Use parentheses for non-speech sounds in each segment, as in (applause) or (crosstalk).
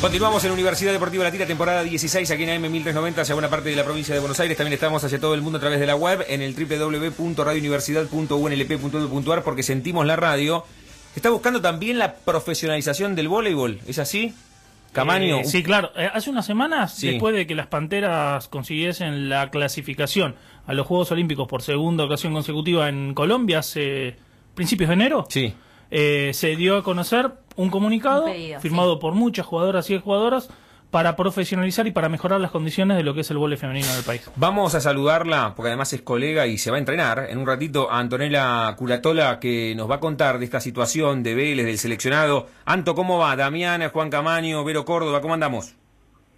Continuamos en Universidad Deportiva Latina, temporada 16, aquí en AM 1390, hacia buena parte de la provincia de Buenos Aires. También estamos hacia todo el mundo a través de la web en el www.radiouniversidad.unlp.edu.ar porque sentimos la radio. Está buscando también la profesionalización del voleibol, ¿es así? Camaño. Eh, sí, claro. Eh, hace unas semanas, después de que las Panteras consiguiesen la clasificación a los Juegos Olímpicos por segunda ocasión consecutiva en Colombia, hace principios de enero, sí. Eh, se dio a conocer un comunicado firmado por muchas jugadoras y jugadoras para profesionalizar y para mejorar las condiciones de lo que es el voleibol femenino del país. Vamos a saludarla, porque además es colega y se va a entrenar en un ratito a Antonella Curatola, que nos va a contar de esta situación de Vélez, del seleccionado. Anto, ¿cómo va? Damiana, Juan Camaño, Vero Córdoba, ¿cómo andamos?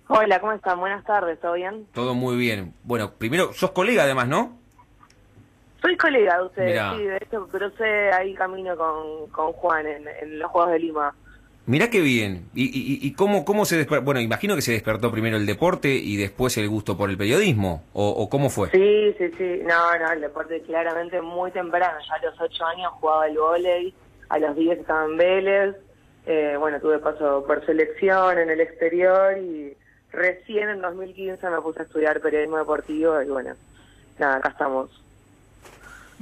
Hola, ¿cómo están? Buenas tardes, ¿todo bien? Todo muy bien. Bueno, primero, sos colega además, ¿no? Soy colega de ustedes, sí, de hecho crucé ahí camino con, con Juan en, los Juegos de Lima. Mirá qué bien. ¿Y, y, y cómo, cómo se despertó? Bueno, imagino que se despertó primero el deporte y después el gusto por el periodismo, ¿o, o cómo fue? Sí, sí, sí. No, no, el deporte claramente muy temprano. Ya a los ocho años jugaba el vóley, a los diez estaba en Vélez. Eh, bueno, tuve paso por selección en el exterior y recién en 2015 me puse a estudiar periodismo deportivo y bueno, nada, acá estamos.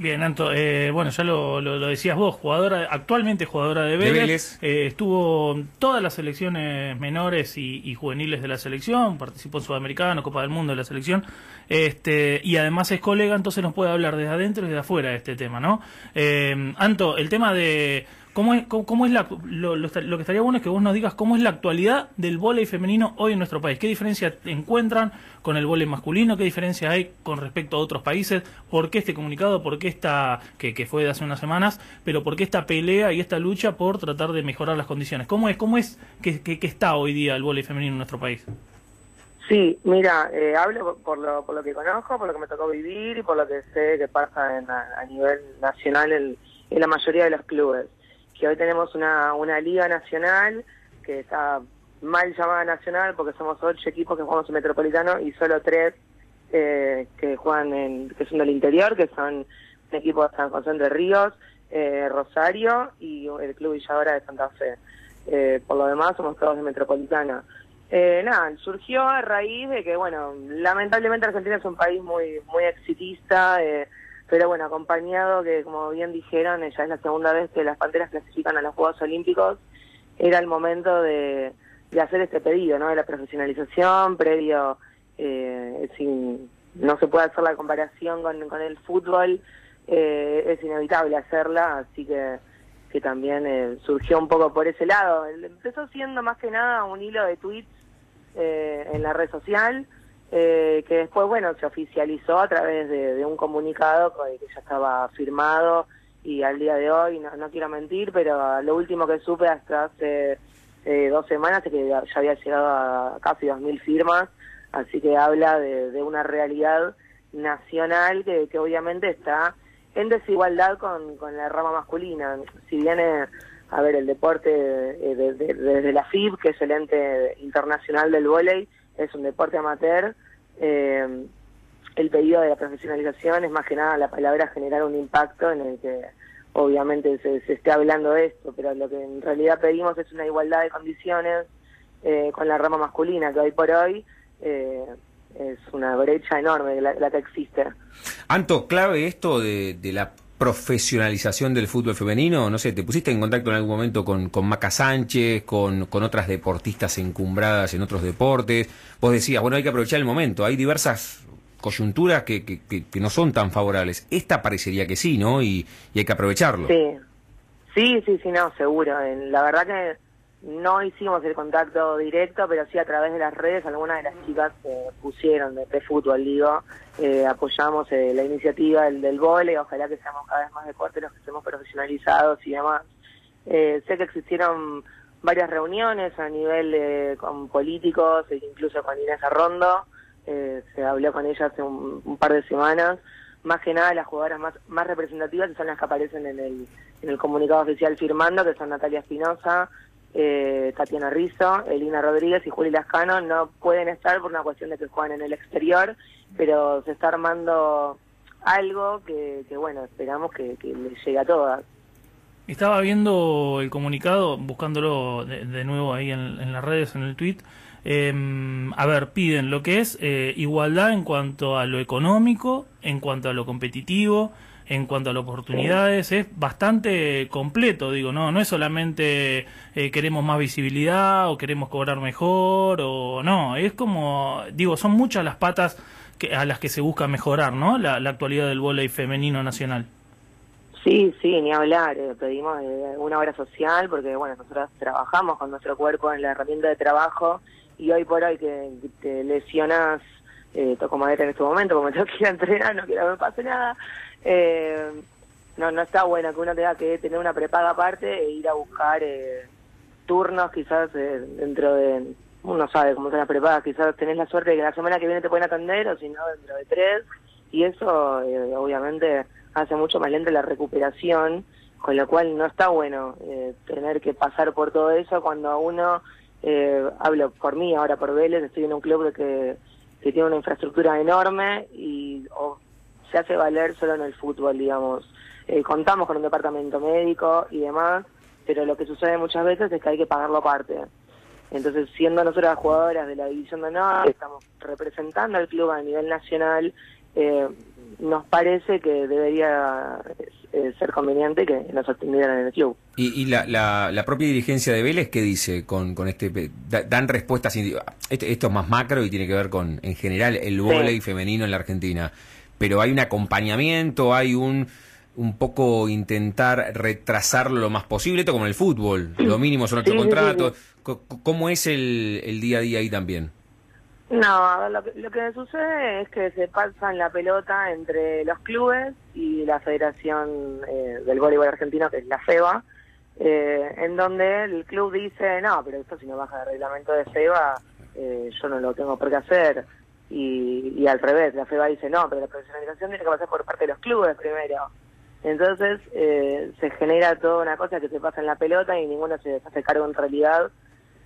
Bien, Anto, eh, bueno, ya lo, lo, decías vos, jugadora, actualmente jugadora de Vélez, eh, estuvo todas las selecciones menores y, juveniles de la selección, participó en Sudamericano, Copa del Mundo de la selección, este, y además es colega, entonces nos puede hablar desde adentro y desde afuera de este tema, ¿no? Eh, Anto, el tema de ¿Cómo es, cómo, es la, lo, lo, que estaría bueno es que vos nos digas cómo es la actualidad del vóley femenino hoy en nuestro país? ¿Qué diferencia encuentran con el vóley masculino? ¿Qué diferencia hay con respecto a otros países? ¿Por qué este comunicado? ¿Por qué esta, que, que fue de hace unas semanas, pero por qué esta pelea y esta lucha por tratar de mejorar las condiciones? ¿Cómo es, cómo es que, que, está hoy día el vóley femenino en nuestro país? Sí, mira, eh, hablo por lo, por lo que conozco, por lo que me tocó vivir y por lo que sé que pasa en, a, nivel nacional en la mayoría de los clubes que hoy tenemos una, una liga nacional que está mal llamada nacional porque somos ocho equipos que jugamos en Metropolitano y solo tres eh, que juegan en, que son del interior, que son un equipo de San José de Ríos, eh, Rosario y el Club Villadora de Santa Fe. Eh, por lo demás somos todos de Metropolitana. nada, surgió a raíz de que, bueno, lamentablemente Argentina es un país muy muy exitista, pero bueno, acompañado que, como bien dijeron, ya es la segunda vez que las Panteras clasifican a los Juegos Olímpicos, era el momento de, hacer este pedido, ¿no? De la profesionalización, previo, eh, sin, no se puede hacer la comparación con, con el fútbol, eh, es inevitable hacerla, así que, que también eh, surgió un poco por ese lado. Empezó siendo más que nada un hilo de tweets eh, en la red social, eh, que después, bueno, se oficializó a través de, un comunicado que ya estaba firmado y al día de hoy, no, quiero mentir, pero lo último que supe hasta hace eh, dos semanas es que ya había llegado a casi 2.000 firmas, así que habla de, una realidad nacional que, obviamente está en desigualdad con, con la rama masculina. Si viene a ver el deporte eh, desde la FIB, que es el ente internacional del vóley, es un deporte amateur. Eh, el pedido de la profesionalización es más que nada la palabra generar un impacto en el que obviamente se, se esté hablando de esto, pero lo que en realidad pedimos es una igualdad de condiciones eh, con la rama masculina, que hoy por hoy eh, es una brecha enorme la, que existe. Anto, clave esto de, de la profesionalización del fútbol femenino? No sé, ¿te pusiste en contacto en algún momento con, con Maca Sánchez, con, con otras deportistas encumbradas en otros deportes? Vos decías, bueno, hay que aprovechar el momento. Hay diversas coyunturas que, que, no son tan favorables. Esta parecería que sí, ¿no? Y, y hay que aprovecharlo. Sí, sí, sí, sí, no, seguro. La verdad que no hicimos el contacto directo, pero sí a través de las redes, algunas de las chicas eh, pusieron de, fútbol, digo, eh, apoyamos eh, la iniciativa del, del ojalá que seamos cada vez más deportes los que estemos profesionalizados y demás. sé que existieron varias reuniones a nivel con políticos, e incluso con Inés Arrondo, se habló con ella hace un, par de semanas, más que nada las jugadoras más, más representativas son las que aparecen en el, en el comunicado oficial firmando, que son Natalia Espinosa, eh, Tatiana Rizzo, Elina Rodríguez y Juli Lascano no pueden estar por una cuestión de que juegan en el exterior, pero se está armando algo que, bueno, esperamos que, que les llegue a todas. Estaba viendo el comunicado, buscándolo de, nuevo ahí en, las redes, en el tweet. Em, a ver, piden lo que es eh, igualdad en cuanto a lo económico, en cuanto a lo competitivo, en cuanto a las oportunidades. Es bastante completo, digo, no, no es solamente eh, queremos más visibilidad o queremos cobrar mejor o no, es como, digo, son muchas las patas que, a las que se busca mejorar, ¿no? La, actualidad del voleibol femenino nacional. Sí, sí, ni hablar. Eh, pedimos eh, una obra social porque, bueno, nosotros trabajamos con nuestro cuerpo en la herramienta de trabajo y hoy por hoy que te lesionas, eh, toco madera en este momento, como (laughs) tengo que ir a entrenar, no quiero que me pase nada. Eh, no, no está bueno que uno tenga que tener una prepaga aparte e ir a buscar turnos quizás dentro de, uno sabe cómo son las prepagas, quizás tenés la suerte de que la semana que viene te pueden atender o si no dentro de tres y eso obviamente hace mucho más lenta la recuperación, con lo cual no está bueno eh, tener que pasar por todo eso cuando uno, eh, hablo por mí, ahora por Vélez, estoy en un club que, que tiene una infraestructura enorme y se hace valer solo en el fútbol, digamos. Eh, contamos con un departamento médico y demás, pero lo que sucede muchas veces es que hay que pagarlo aparte. Entonces, siendo nosotras jugadoras de la División de Honor, estamos representando al club a nivel nacional, eh, nos parece que debería eh, ser conveniente que nos atendieran en el club. ¿Y, la, la, propia dirigencia de Vélez qué dice con, con este? dan respuestas. Este, esto es más macro y tiene que ver con, en general, el voleibol femenino en la Argentina. Pero hay un acompañamiento, hay un un poco intentar retrasarlo lo más posible, esto como en el fútbol, lo mínimo son ocho contratos. ¿Cómo es el, el día a día ahí también? No, lo que, lo que sucede es que se pasan la pelota entre los clubes y la Federación eh, del Voleibol Argentino, que es la FEBA, eh, en donde el club dice, no, pero esto si no baja el reglamento de FEBA, eh, yo no lo tengo por qué hacer. Y, y al revés, la FEBA dice, no, pero la profesionalización tiene que pasar por parte de los clubes primero. Entonces se genera toda una cosa que se pasa en la pelota y ninguno se hace cargo en realidad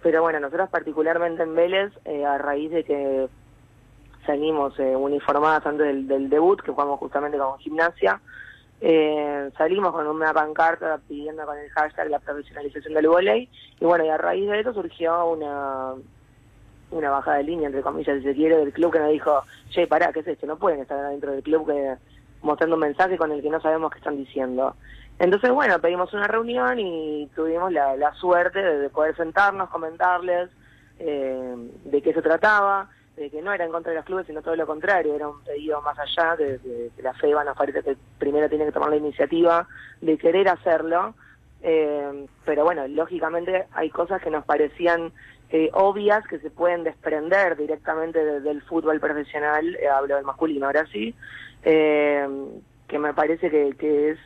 pero bueno, nosotros particularmente en Vélez, eh, a raíz de que salimos eh, uniformadas antes del, debut, que jugamos justamente con gimnasia, eh, salimos con una pancarta pidiendo con el hashtag la profesionalización del volei y bueno, y a raíz de eso surgió una una bajada de línea, entre comillas, si se quiere, del club que nos dijo, che, pará, ¿qué es esto? No pueden estar dentro del club que mostrando un mensaje con el que no sabemos qué están diciendo. Entonces, bueno, pedimos una reunión y tuvimos la, la suerte de, poder sentarnos, comentarles eh, de qué se trataba, de que no era en contra de los clubes, sino todo lo contrario, era un pedido más allá, de, que la FEBA nos parece que primero tiene que tomar la iniciativa de querer hacerlo, eh, pero bueno, lógicamente hay cosas que nos parecían eh, obvias, que se pueden desprender directamente del fútbol profesional, hablo del masculino ahora sí, que me parece que, que es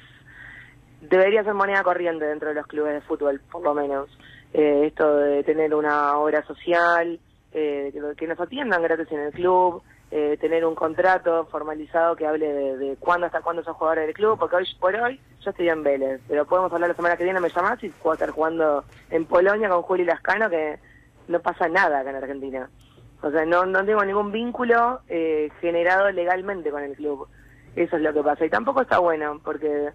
debería ser moneda corriente dentro de los clubes de fútbol, por lo menos. Eh, esto de tener una obra social, eh, que, nos atiendan gratis en el club, eh, tener un contrato formalizado que hable de, cuándo hasta cuándo sos jugador del club, porque hoy por hoy yo estoy en Vélez, pero podemos hablar la semana que viene, me llamás y puedo estar jugando en Polonia con Juli Lascano, que no pasa nada acá en Argentina. O sea, no, no tengo ningún vínculo generado legalmente con el club. Eso es lo que pasa. Y tampoco está bueno, porque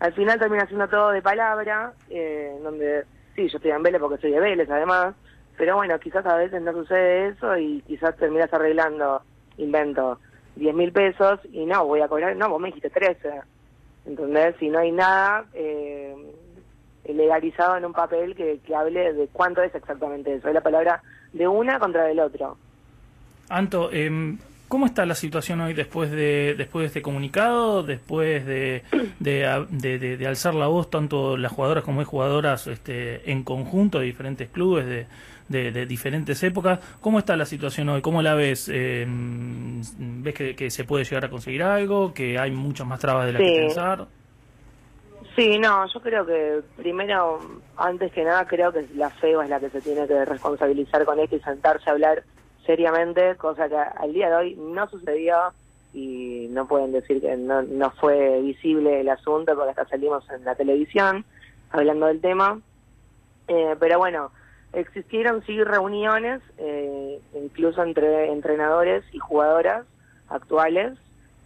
al final termina siendo todo de palabra, eh, donde sí, yo estoy en Vélez porque soy de Vélez además, pero bueno, quizás a veces no sucede eso y quizás terminas arreglando, invento, 10 mil pesos y no, voy a cobrar, no, vos me dijiste 13. Entonces, si no hay nada eh, legalizado en un papel que, que hable de cuánto es exactamente eso, es la palabra de una contra del otro. Anto, eh, ¿Cómo está la situación hoy después de después de este comunicado, después de, de, alzar la voz tanto las jugadoras como hay jugadoras este, en conjunto de diferentes clubes de, diferentes épocas? ¿Cómo está la situación hoy? ¿Cómo la ves? Eh, ¿Ves que, se puede llegar a conseguir algo? ¿Que hay muchas más trabas de las que pensar? Sí, no, yo creo que primero, antes que nada, creo que la FEBA es la que se tiene que responsabilizar con esto y sentarse a hablar seriamente, cosa que al día de hoy no sucedió y no pueden decir que no, no fue visible el asunto porque hasta salimos en la televisión hablando del tema. Eh, pero bueno, existieron sí reuniones, eh, incluso entre entrenadores y jugadoras actuales,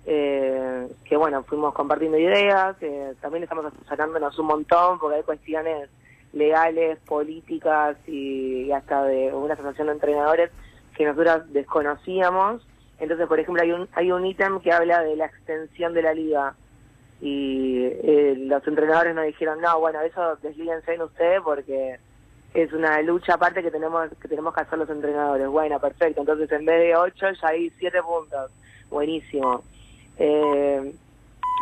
eh, que bueno, fuimos compartiendo ideas, también estamos asesorándonos un montón porque hay cuestiones legales, políticas y, hasta de una asociación de entrenadores que nosotros desconocíamos. Entonces, por ejemplo, hay un hay un ítem que habla de la extensión de la liga y eh, los entrenadores nos dijeron, no, bueno, eso deslíguense en ustedes porque es una lucha aparte que tenemos que tenemos que hacer los entrenadores. Bueno, perfecto. Entonces, en vez de ocho, ya hay siete puntos. Buenísimo. Eh,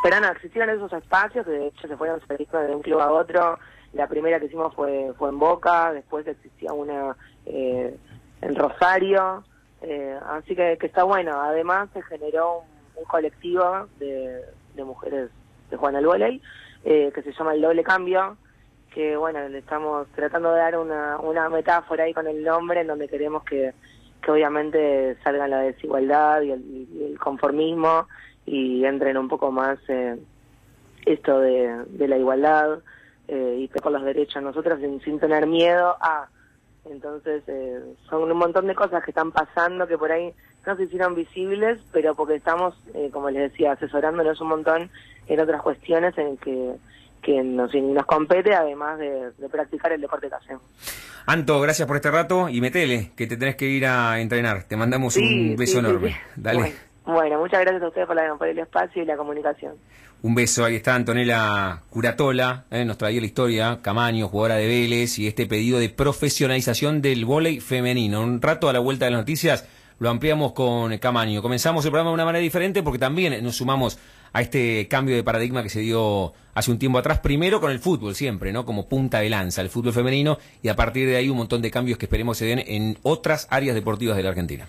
pero no, existieron esos espacios que de hecho se fueron de un club a otro. La primera que hicimos fue, fue en Boca, después existía una eh, en Rosario. Eh, así que, está bueno. Además se generó un, colectivo de, mujeres de Juan al eh, que se llama El Doble Cambio, que bueno, le estamos tratando de dar una, una metáfora ahí con el nombre en donde queremos que, que obviamente salga la desigualdad y el, conformismo y entren un poco más eh, esto de, de la igualdad eh, y por los derechos nosotros sin, sin tener miedo a entonces eh, son un montón de cosas que están pasando que por ahí no se hicieron visibles pero porque estamos eh, como les decía asesorándonos un montón en otras cuestiones en que que nos, nos compete además de, practicar el deporte que hacemos. Anto, gracias por este rato y metele, que te tenés que ir a entrenar. Te mandamos un beso enorme. Dale. Bueno, muchas gracias a ustedes por, la, por, el espacio y la comunicación. Un beso, ahí está Antonella Curatola, eh, nos traía la historia, Camaño, jugadora de Vélez, y este pedido de profesionalización del vóley femenino. Un rato a la vuelta de las noticias lo ampliamos con Camaño. Comenzamos el programa de una manera diferente porque también nos sumamos a este cambio de paradigma que se dio hace un tiempo atrás, primero con el fútbol siempre, ¿no? Como punta de lanza, el fútbol femenino, y a partir de ahí un montón de cambios que esperemos se den en otras áreas deportivas de la Argentina.